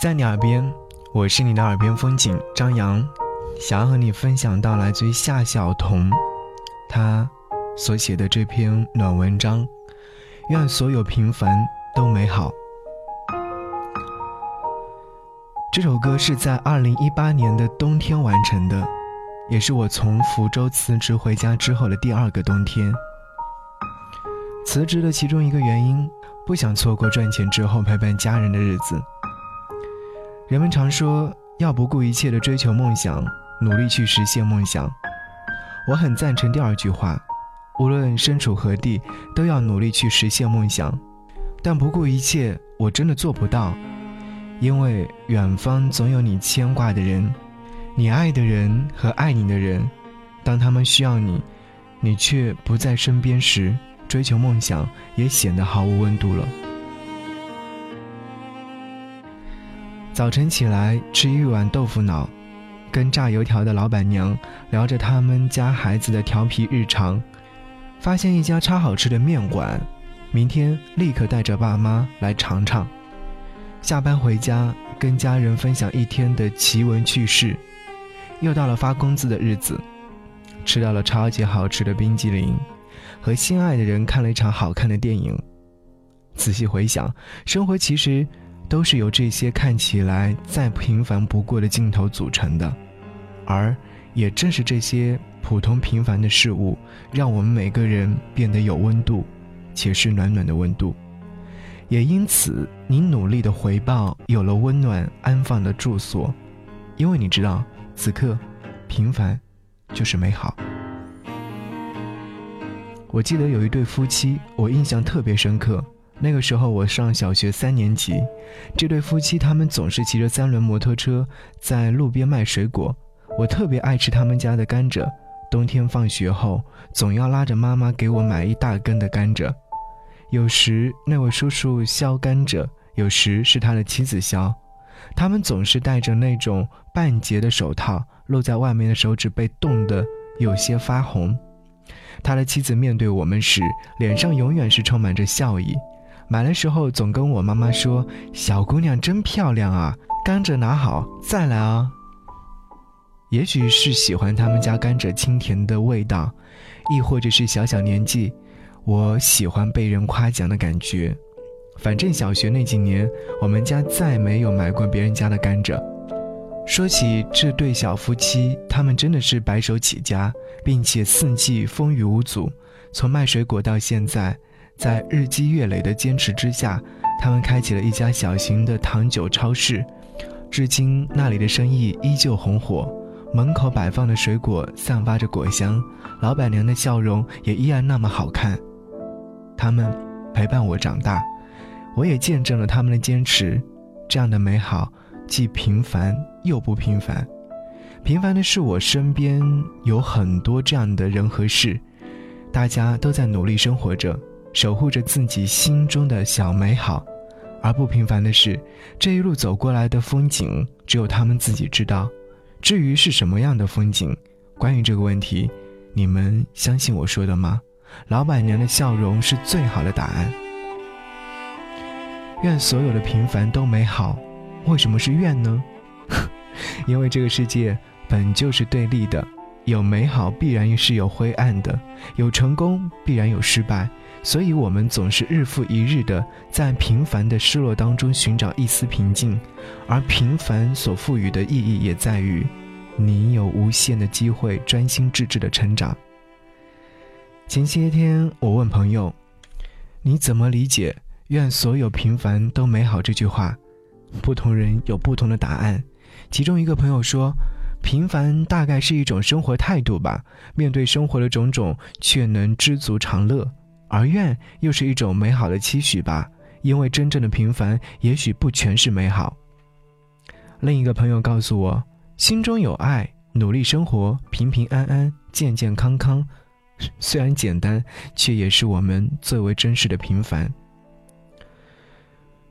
在你耳边，我是你的耳边风景张扬，想要和你分享到来自于夏晓彤，他所写的这篇暖文章。愿所有平凡都美好。这首歌是在二零一八年的冬天完成的，也是我从福州辞职回家之后的第二个冬天。辞职的其中一个原因，不想错过赚钱之后陪伴家人的日子。人们常说要不顾一切的追求梦想，努力去实现梦想。我很赞成第二句话，无论身处何地，都要努力去实现梦想。但不顾一切，我真的做不到，因为远方总有你牵挂的人，你爱的人和爱你的人，当他们需要你，你却不在身边时，追求梦想也显得毫无温度了。早晨起来吃一碗豆腐脑，跟炸油条的老板娘聊着他们家孩子的调皮日常，发现一家超好吃的面馆，明天立刻带着爸妈来尝尝。下班回家跟家人分享一天的奇闻趣事，又到了发工资的日子，吃到了超级好吃的冰激凌，和心爱的人看了一场好看的电影。仔细回想，生活其实。都是由这些看起来再平凡不过的镜头组成的，而也正是这些普通平凡的事物，让我们每个人变得有温度，且是暖暖的温度。也因此，你努力的回报有了温暖安放的住所，因为你知道，此刻平凡就是美好。我记得有一对夫妻，我印象特别深刻。那个时候我上小学三年级，这对夫妻他们总是骑着三轮摩托车在路边卖水果。我特别爱吃他们家的甘蔗，冬天放学后总要拉着妈妈给我买一大根的甘蔗。有时那位叔叔削甘蔗，有时是他的妻子削，他们总是戴着那种半截的手套，露在外面的手指被冻得有些发红。他的妻子面对我们时，脸上永远是充满着笑意。买的时候总跟我妈妈说：“小姑娘真漂亮啊，甘蔗拿好再来啊。”也许是喜欢他们家甘蔗清甜的味道，亦或者是小小年纪，我喜欢被人夸奖的感觉。反正小学那几年，我们家再没有买过别人家的甘蔗。说起这对小夫妻，他们真的是白手起家，并且四季风雨无阻，从卖水果到现在。在日积月累的坚持之下，他们开启了一家小型的糖酒超市，至今那里的生意依旧红火。门口摆放的水果散发着果香，老板娘的笑容也依然那么好看。他们陪伴我长大，我也见证了他们的坚持。这样的美好，既平凡又不平凡。平凡的是我身边有很多这样的人和事，大家都在努力生活着。守护着自己心中的小美好，而不平凡的是，这一路走过来的风景，只有他们自己知道。至于是什么样的风景，关于这个问题，你们相信我说的吗？老板娘的笑容是最好的答案。愿所有的平凡都美好。为什么是愿呢？因为这个世界本就是对立的，有美好必然是有灰暗的，有成功必然有失败。所以，我们总是日复一日的在平凡的失落当中寻找一丝平静，而平凡所赋予的意义也在于，你有无限的机会专心致志的成长。前些天，我问朋友：“你怎么理解‘愿所有平凡都美好’这句话？”不同人有不同的答案。其中一个朋友说：“平凡大概是一种生活态度吧，面对生活的种种，却能知足常乐。”而愿又是一种美好的期许吧，因为真正的平凡也许不全是美好。另一个朋友告诉我，心中有爱，努力生活，平平安安，健健康康，虽然简单，却也是我们最为真实的平凡。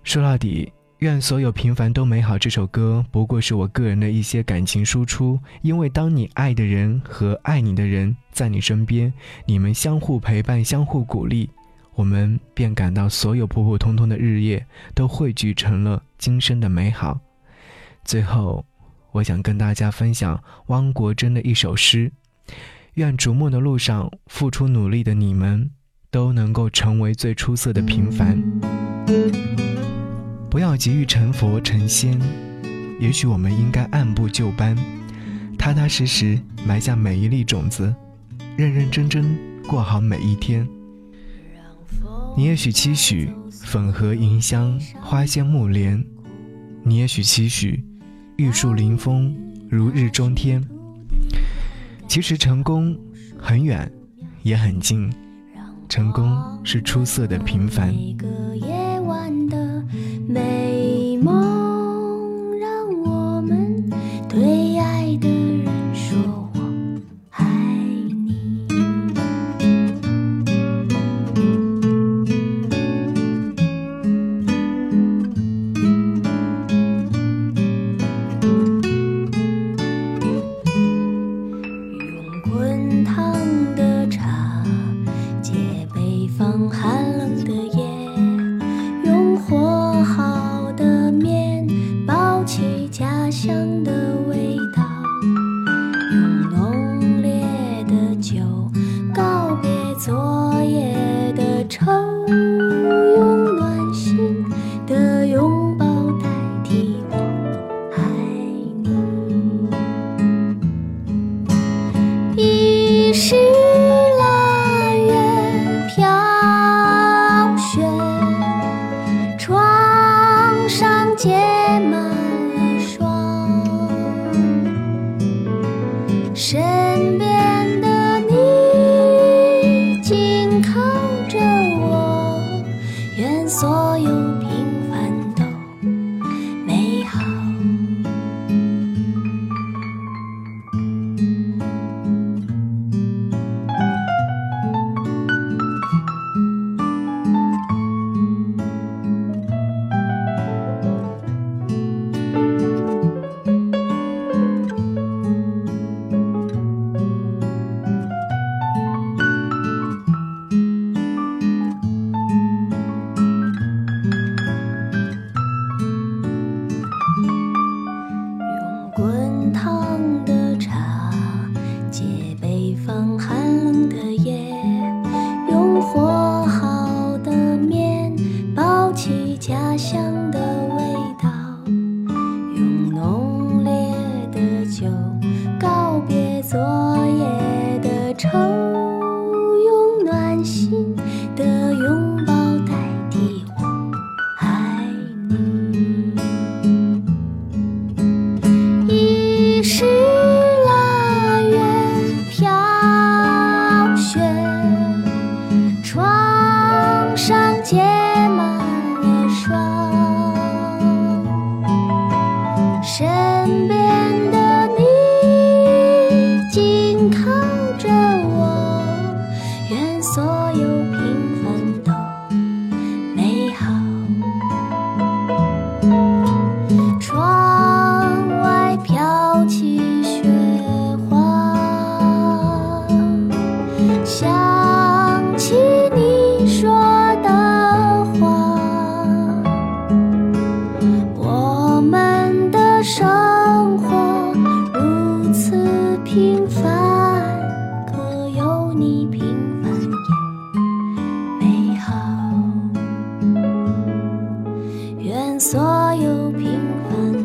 说到底。愿所有平凡都美好。这首歌不过是我个人的一些感情输出，因为当你爱的人和爱你的人在你身边，你们相互陪伴、相互鼓励，我们便感到所有普普通通的日夜都汇聚成了今生的美好。最后，我想跟大家分享汪国真的一首诗：愿逐梦的路上付出努力的你们，都能够成为最出色的平凡。不要急于成佛成仙，也许我们应该按部就班，踏踏实实埋下每一粒种子，认认真真过好每一天。你也许期许粉荷迎香，花仙木莲；你也许期许玉树临风，如日中天。其实成功很远，也很近，成功是出色的平凡。乡的味道，用浓烈的酒告别昨夜的愁，用暖心的拥抱代替我爱你。一世。昨所有平凡